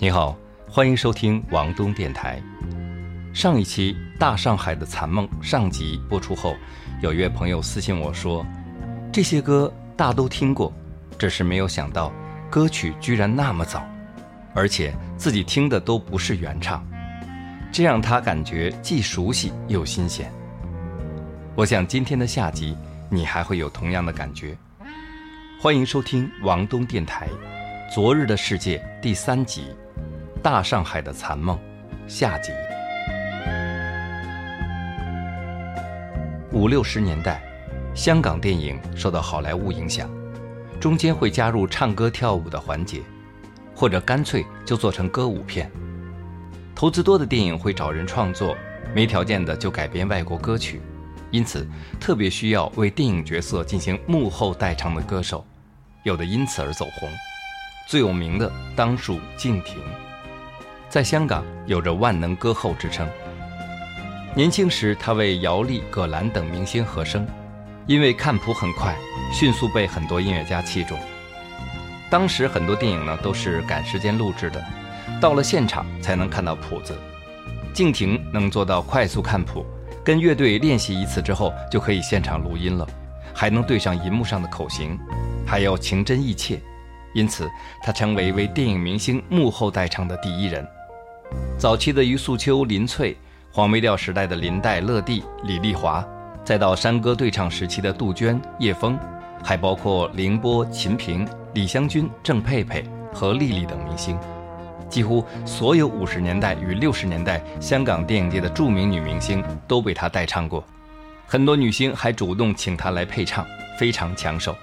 你好，欢迎收听王东电台。上一期《大上海的残梦》上集播出后，有一位朋友私信我说，这些歌大都听过，只是没有想到歌曲居然那么早，而且自己听的都不是原唱，这让他感觉既熟悉又新鲜。我想今天的下集你还会有同样的感觉。欢迎收听王东电台《昨日的世界》第三集《大上海的残梦》下集。五六十年代，香港电影受到好莱坞影响，中间会加入唱歌跳舞的环节，或者干脆就做成歌舞片。投资多的电影会找人创作，没条件的就改编外国歌曲。因此，特别需要为电影角色进行幕后代唱的歌手，有的因此而走红。最有名的当属敬亭，在香港有着万能歌后之称。年轻时，他为姚丽、葛兰等明星和声，因为看谱很快，迅速被很多音乐家器重。当时很多电影呢都是赶时间录制的，到了现场才能看到谱子。敬亭能做到快速看谱。跟乐队练习一次之后，就可以现场录音了，还能对上银幕上的口型，还要情真意切，因此他成为为电影明星幕后代唱的第一人。早期的余素秋、林翠，黄梅调时代的林黛、乐蒂、李丽华，再到山歌对唱时期的杜鹃、叶枫，还包括凌波、秦萍、李香君、郑佩佩和丽丽等明星。几乎所有五十年代与六十年代香港电影界的著名女明星都被她代唱过，很多女星还主动请她来配唱，非常抢手。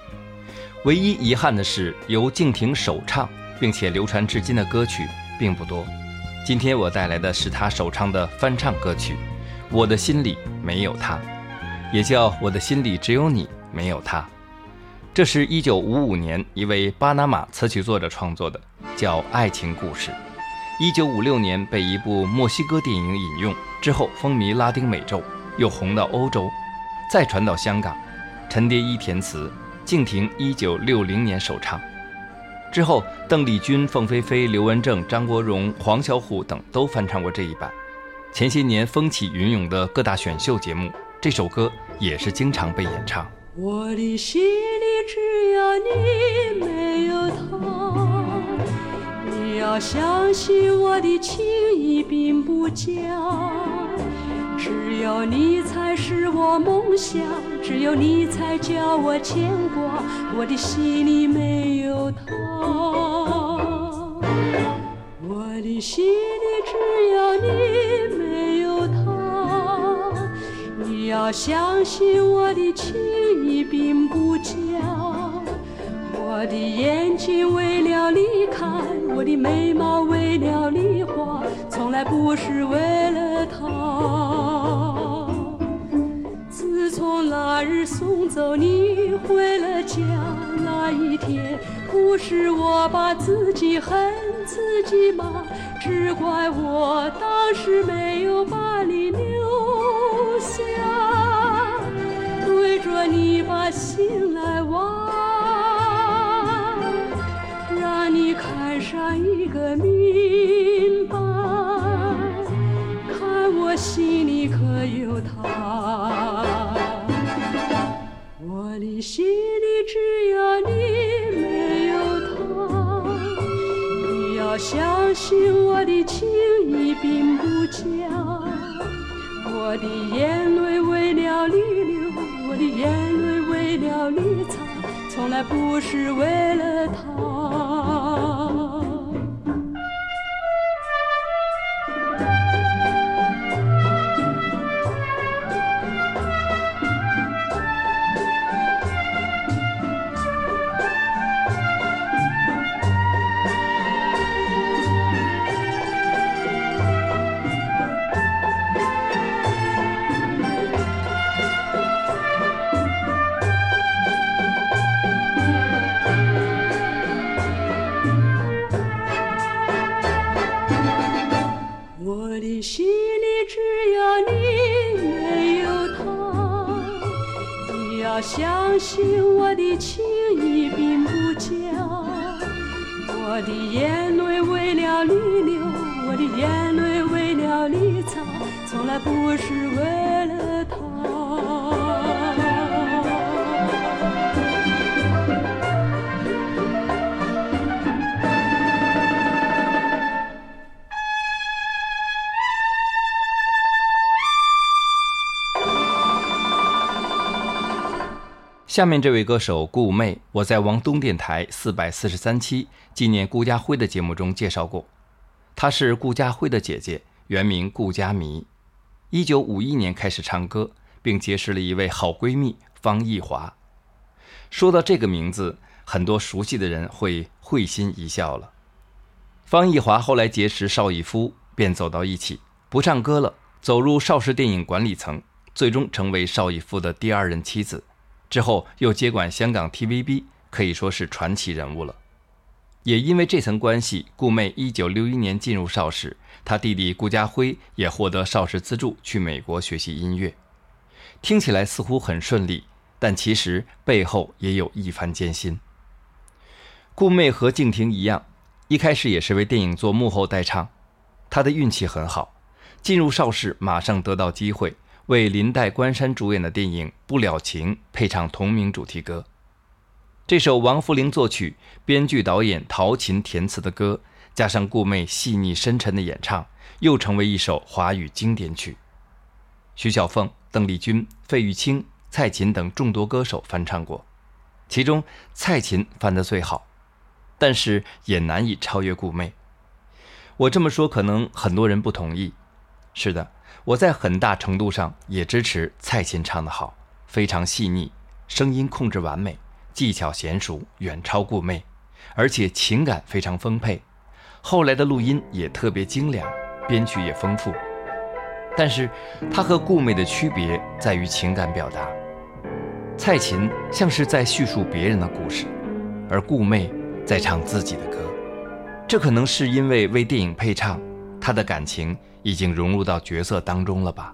唯一遗憾的是，由敬亭首唱并且流传至今的歌曲并不多。今天我带来的是他首唱的翻唱歌曲《我的心里没有他》，也叫《我的心里只有你没有他》。这是一九五五年一位巴拿马词曲作者创作的。叫爱情故事，一九五六年被一部墨西哥电影引用之后风靡拉丁美洲，又红到欧洲，再传到香港，陈蝶衣填词，敬亭一九六零年首唱，之后邓丽君、凤飞飞、刘文正、张国荣、黄小琥等都翻唱过这一版。前些年风起云涌的各大选秀节目，这首歌也是经常被演唱。我的心里只有你，没有他。要相信我的情意并不假，只有你才是我梦想，只有你才叫我牵挂，我的心里没有他，我的心里只有你，没有他。你要相信我的情意并不假。我的眼睛为了你看，我的眉毛为了你画，从来不是为了他。从那日送走你回了家那一天，不是我把自己恨自己吗？只怪我当时没有把你留下，对着你把心来挖。让你看上一个明相信我的情意并不假，我的眼泪为了你流，我的眼泪为了你擦，从来不是为下面这位歌手顾媚，我在王东电台四百四十三期纪念顾家辉的节目中介绍过。她是顾家辉的姐姐，原名顾佳迷。一九五一年开始唱歌，并结识了一位好闺蜜方逸华。说到这个名字，很多熟悉的人会会心一笑了。方逸华后来结识邵逸夫，便走到一起，不唱歌了，走入邵氏电影管理层，最终成为邵逸夫的第二任妻子。之后又接管香港 TVB，可以说是传奇人物了。也因为这层关系，顾媚1961年进入邵氏，她弟弟顾家辉也获得邵氏资助去美国学习音乐。听起来似乎很顺利，但其实背后也有一番艰辛。顾媚和敬亭一样，一开始也是为电影做幕后代唱，她的运气很好，进入邵氏马上得到机会。为林黛、关山主演的电影《不了情》配唱同名主题歌，这首王福龄作曲、编剧、导演陶琴填词的歌，加上顾媚细腻深沉的演唱，又成为一首华语经典曲。徐小凤、邓丽君、费玉清、蔡琴等众多歌手翻唱过，其中蔡琴翻得最好，但是也难以超越顾媚。我这么说，可能很多人不同意。是的。我在很大程度上也支持蔡琴唱得好，非常细腻，声音控制完美，技巧娴熟，远超顾媚，而且情感非常丰沛。后来的录音也特别精良，编曲也丰富。但是，她和顾媚的区别在于情感表达。蔡琴像是在叙述别人的故事，而顾媚在唱自己的歌。这可能是因为为电影配唱，他的感情。已经融入到角色当中了吧？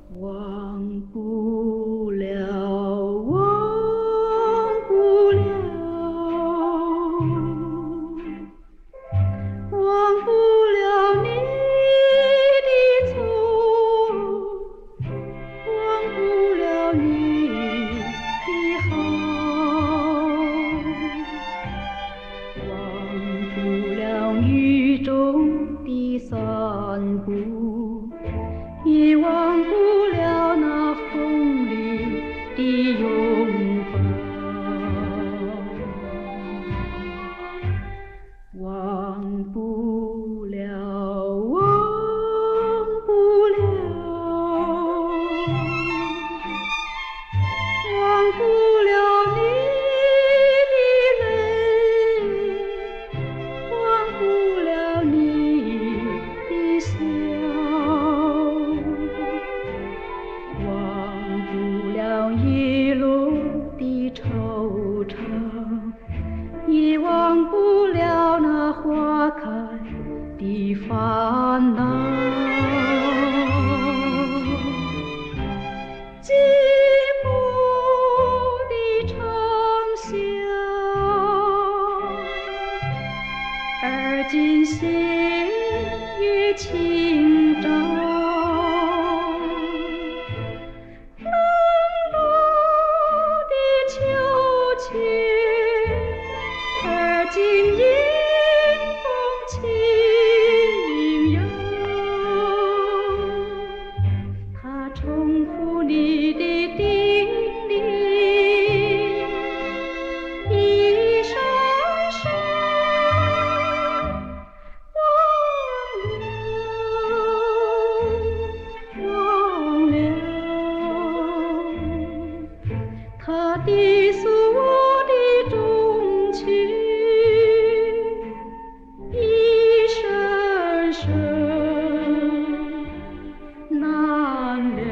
one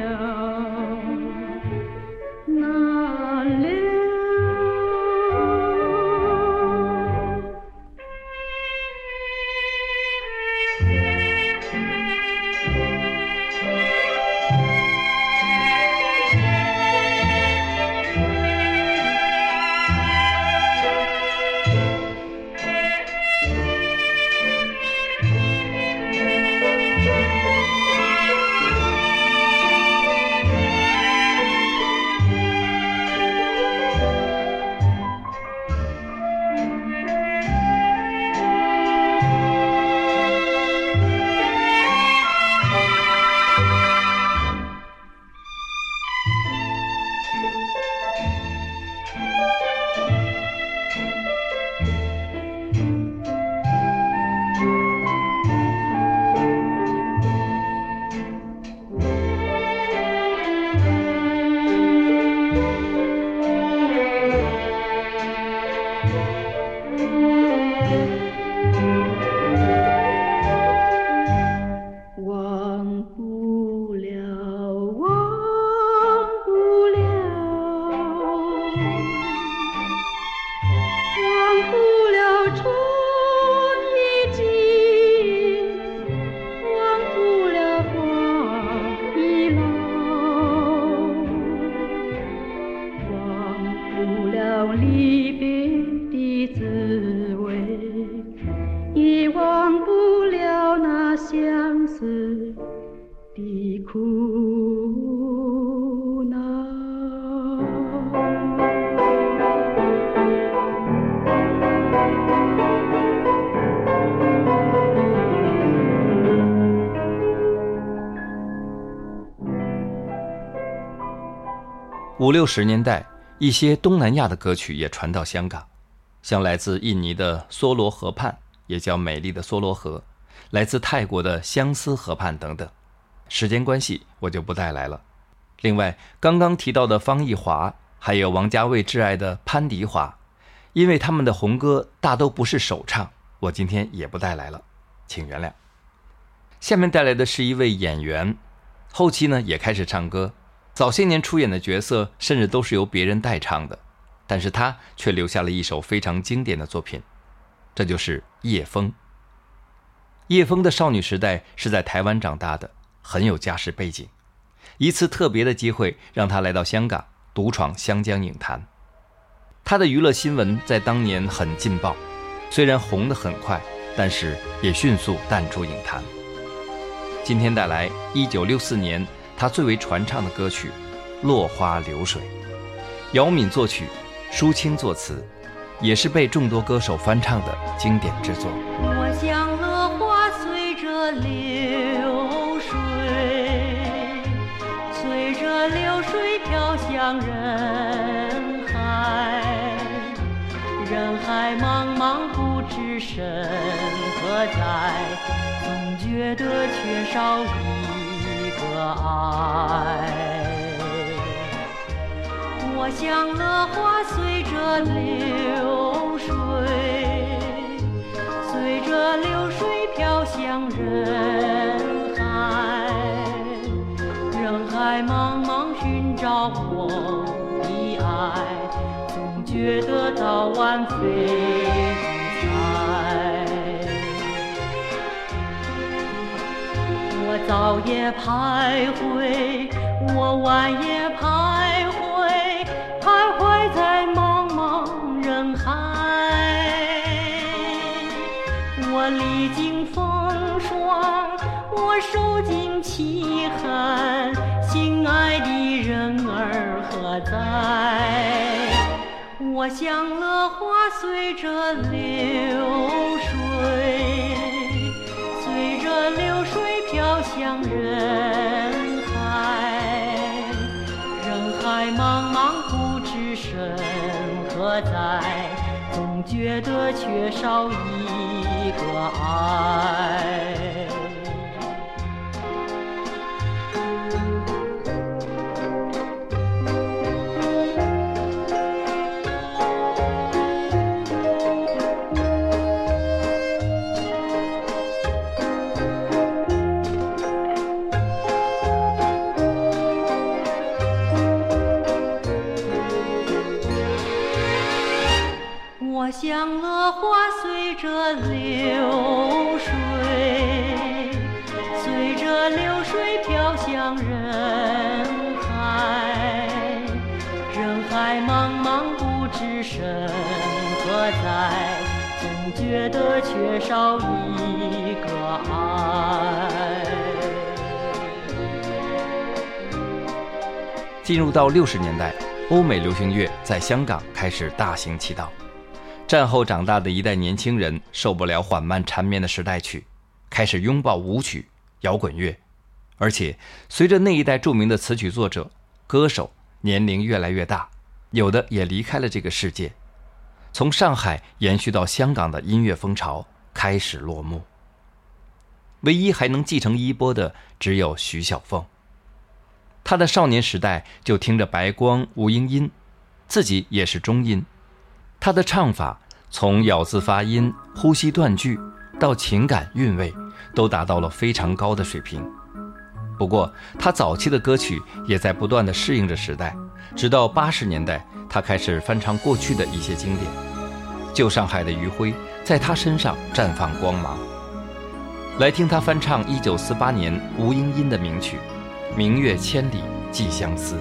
五六十年代，一些东南亚的歌曲也传到香港，像来自印尼的梭罗河畔，也叫美丽的梭罗河；来自泰国的相思河畔等等。时间关系，我就不带来了。另外，刚刚提到的方逸华，还有王家卫挚爱的潘迪华，因为他们的红歌大都不是首唱，我今天也不带来了，请原谅。下面带来的是一位演员，后期呢也开始唱歌。早些年出演的角色甚至都是由别人代唱的，但是他却留下了一首非常经典的作品，这就是叶枫。叶枫的少女时代是在台湾长大的，很有家世背景。一次特别的机会让他来到香港，独闯香江影坛。他的娱乐新闻在当年很劲爆，虽然红得很快，但是也迅速淡出影坛。今天带来一九六四年。他最为传唱的歌曲《落花流水》，姚敏作曲，舒青作词，也是被众多歌手翻唱的经典之作。我像落花随着流水，随着流水飘向人海，人海茫茫不知身何在，总觉得缺少一。爱，我像落花随着流水，随着流水飘向人海，人海茫茫寻找我的爱，总觉得早晚非。早夜徘徊，我晚夜徘徊，徘徊在茫茫人海。我历经风霜，我受尽凄寒，心爱的人儿何在？我像落花随着流飘向人海，人海茫茫不知身何在，总觉得缺少一个爱。少一个爱。进入到六十年代，欧美流行乐在香港开始大行其道。战后长大的一代年轻人受不了缓慢缠绵的时代曲，开始拥抱舞曲、摇滚乐，而且随着那一代著名的词曲作者、歌手年龄越来越大，有的也离开了这个世界，从上海延续到香港的音乐风潮开始落幕。唯一还能继承衣钵的只有徐小凤，她的少年时代就听着白光、吴英音，自己也是中音。他的唱法从咬字发音、呼吸断句到情感韵味，都达到了非常高的水平。不过，他早期的歌曲也在不断的适应着时代，直到八十年代，他开始翻唱过去的一些经典。旧上海的余晖在他身上绽放光芒。来听他翻唱1948年吴英音的名曲《明月千里寄相思》，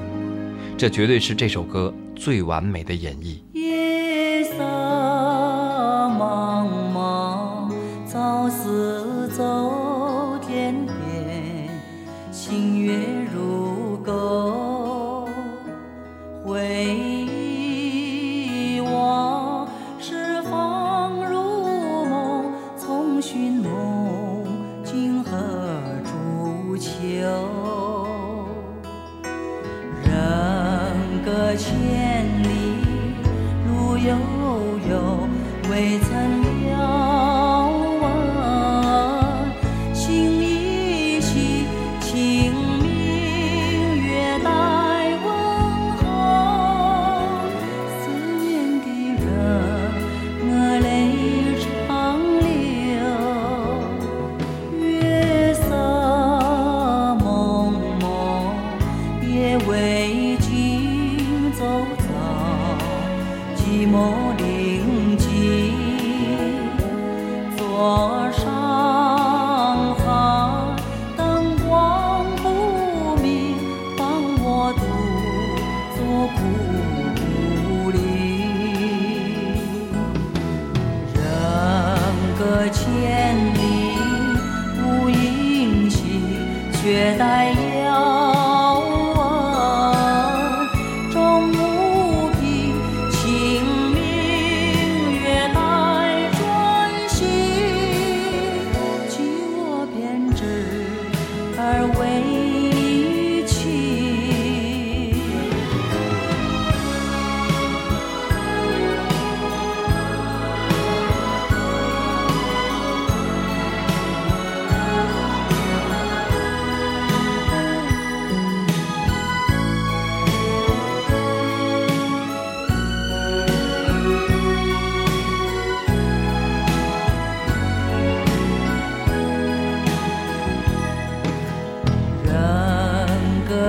这绝对是这首歌最完美的演绎。夜色茫茫，朝思走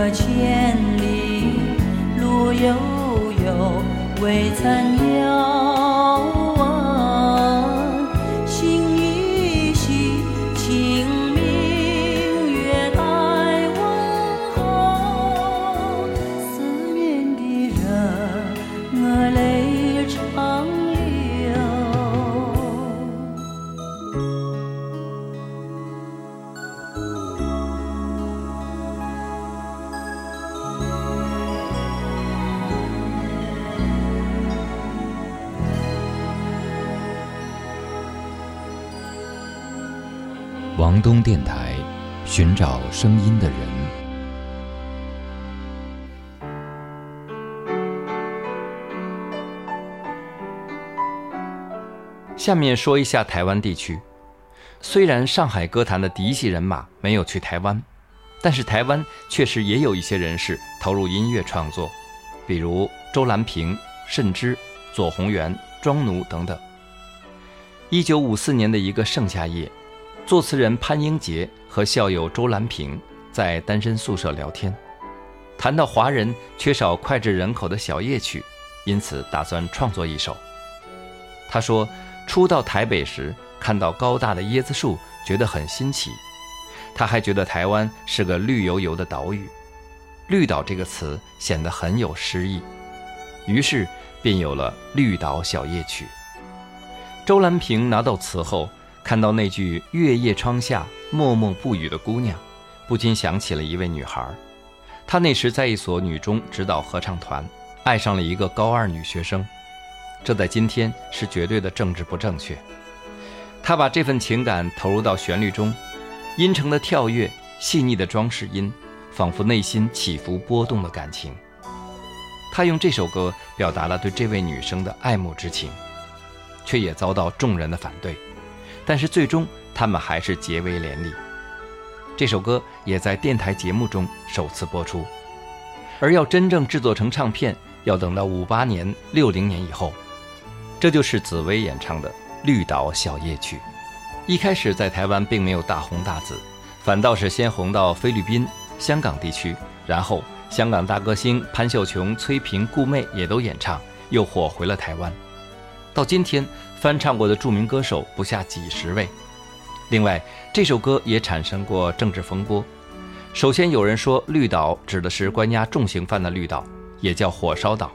千里，路悠悠，未曾有。寻找声音的人。下面说一下台湾地区。虽然上海歌坛的嫡系人马没有去台湾，但是台湾确实也有一些人士投入音乐创作，比如周兰萍、慎之、左宏元、庄奴等等。一九五四年的一个盛夏夜，作词人潘英杰和校友周兰萍在单身宿舍聊天，谈到华人缺少脍炙人口的小夜曲，因此打算创作一首。他说，初到台北时看到高大的椰子树，觉得很新奇。他还觉得台湾是个绿油油的岛屿，“绿岛”这个词显得很有诗意，于是便有了《绿岛小夜曲》。周兰萍拿到词后，看到那句“月夜窗下默默不语”的姑娘，不禁想起了一位女孩。她那时在一所女中指导合唱团，爱上了一个高二女学生。这在今天是绝对的政治不正确。她把这份情感投入到旋律中，音程的跳跃，细腻的装饰音，仿佛内心起伏波动的感情。她用这首歌表达了对这位女生的爱慕之情。却也遭到众人的反对，但是最终他们还是结为连理。这首歌也在电台节目中首次播出，而要真正制作成唱片，要等到五八年、六零年以后。这就是紫薇演唱的《绿岛小夜曲》。一开始在台湾并没有大红大紫，反倒是先红到菲律宾、香港地区，然后香港大歌星潘秀琼、崔萍、顾媚也都演唱，又火回了台湾。到今天，翻唱过的著名歌手不下几十位。另外，这首歌也产生过政治风波。首先有人说“绿岛”指的是关押重刑犯的绿岛，也叫火烧岛。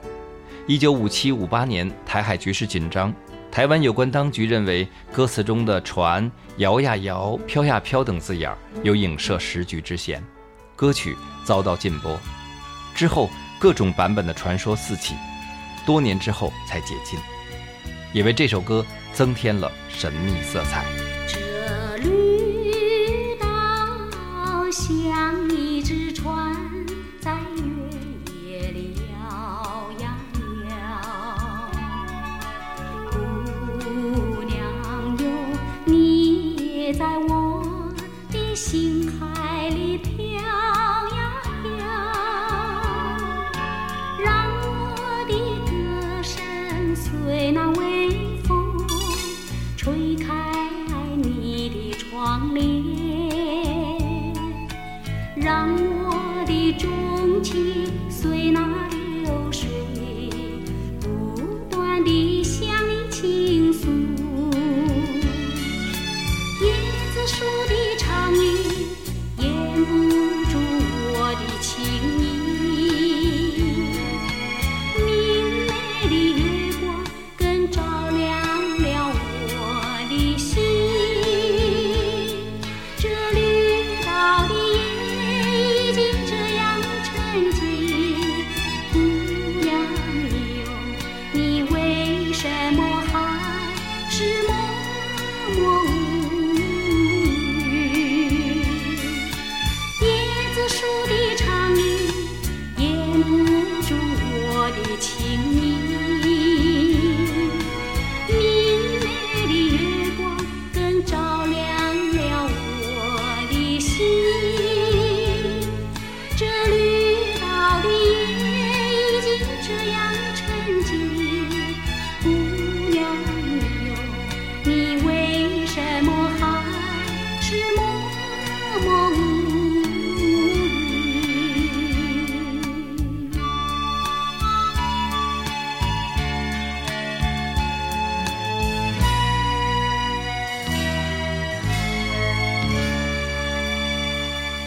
一九五七五八年，台海局势紧张，台湾有关当局认为歌词中的“船摇呀摇，飘呀飘”等字眼有影射时局之嫌，歌曲遭到禁播。之后，各种版本的传说四起，多年之后才解禁，也为这首歌增添了神秘色彩。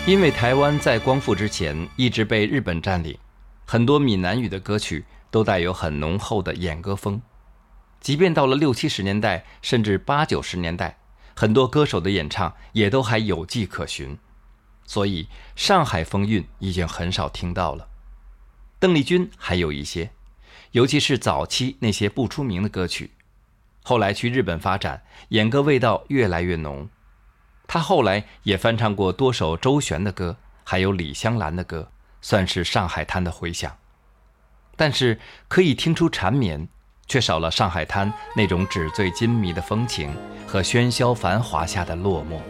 因为台湾在光复之前一直被日本占领，很多闽南语的歌曲都带有很浓厚的演歌风。即便到了六七十年代，甚至八九十年代，很多歌手的演唱也都还有迹可循。所以上海风韵已经很少听到了。邓丽君还有一些，尤其是早期那些不出名的歌曲，后来去日本发展，演歌味道越来越浓。他后来也翻唱过多首周璇的歌，还有李香兰的歌，算是上海滩的回响。但是可以听出缠绵，却少了上海滩那种纸醉金迷的风情和喧嚣繁华下的落寞。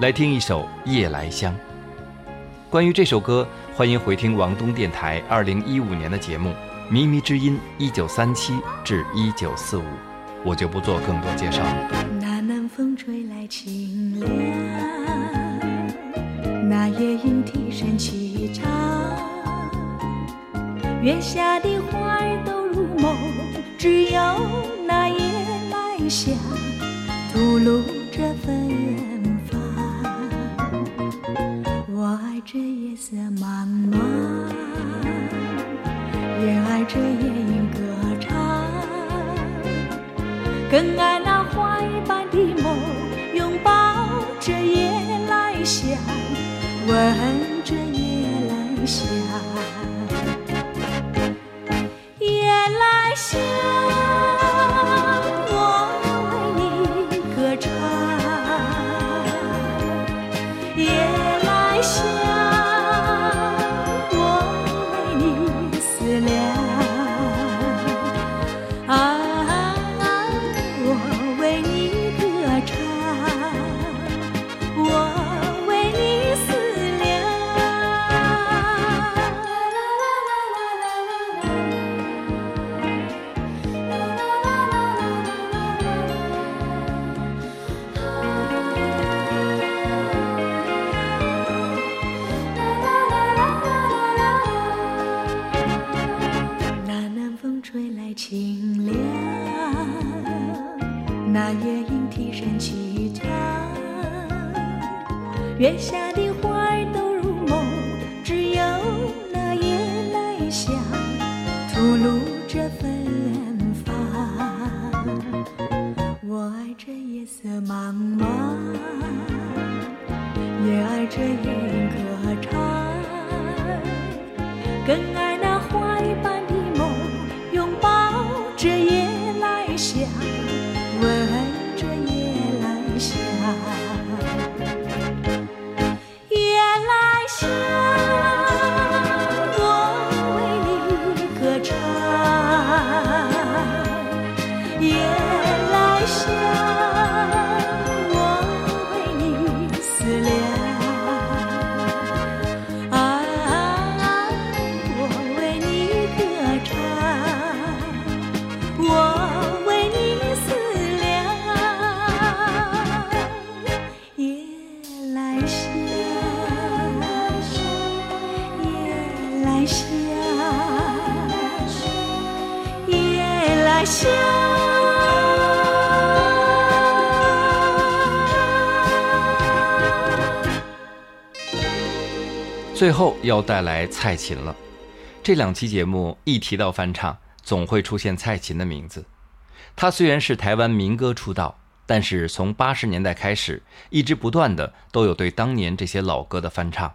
来听一首《夜来香》。关于这首歌，欢迎回听王东电台二零一五年的节目《靡靡之音》，一九三七至一九四五，我就不做更多介绍了。吹来清凉，那夜莺啼声齐唱，月下的花儿都入梦，只有那夜来香吐露着芬芳。我爱这夜色茫茫，也爱这夜莺歌。更爱那花一般的梦，拥抱着夜来香，吻着夜来香。月下的花最后要带来蔡琴了。这两期节目一提到翻唱，总会出现蔡琴的名字。她虽然是台湾民歌出道，但是从八十年代开始，一直不断的都有对当年这些老歌的翻唱。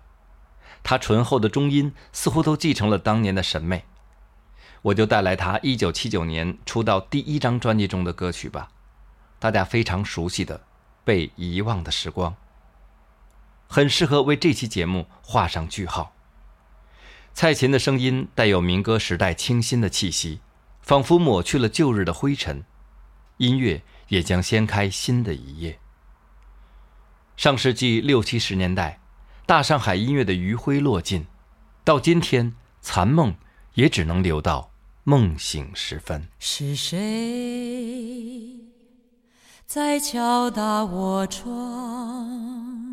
她醇厚的中音似乎都继承了当年的审美。我就带来她一九七九年出道第一张专辑中的歌曲吧，大家非常熟悉的《被遗忘的时光》。很适合为这期节目画上句号。蔡琴的声音带有民歌时代清新的气息，仿佛抹去了旧日的灰尘，音乐也将掀开新的一页。上世纪六七十年代，大上海音乐的余晖落尽，到今天，残梦也只能留到梦醒时分。是谁在敲打我窗？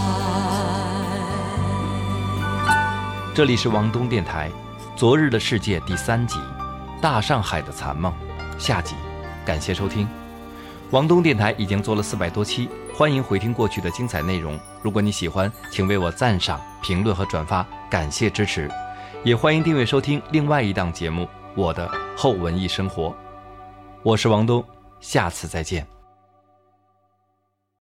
这里是王东电台，《昨日的世界》第三集，《大上海的残梦》下集，感谢收听。王东电台已经做了四百多期，欢迎回听过去的精彩内容。如果你喜欢，请为我赞赏、评论和转发，感谢支持。也欢迎订阅收听另外一档节目《我的后文艺生活》。我是王东，下次再见。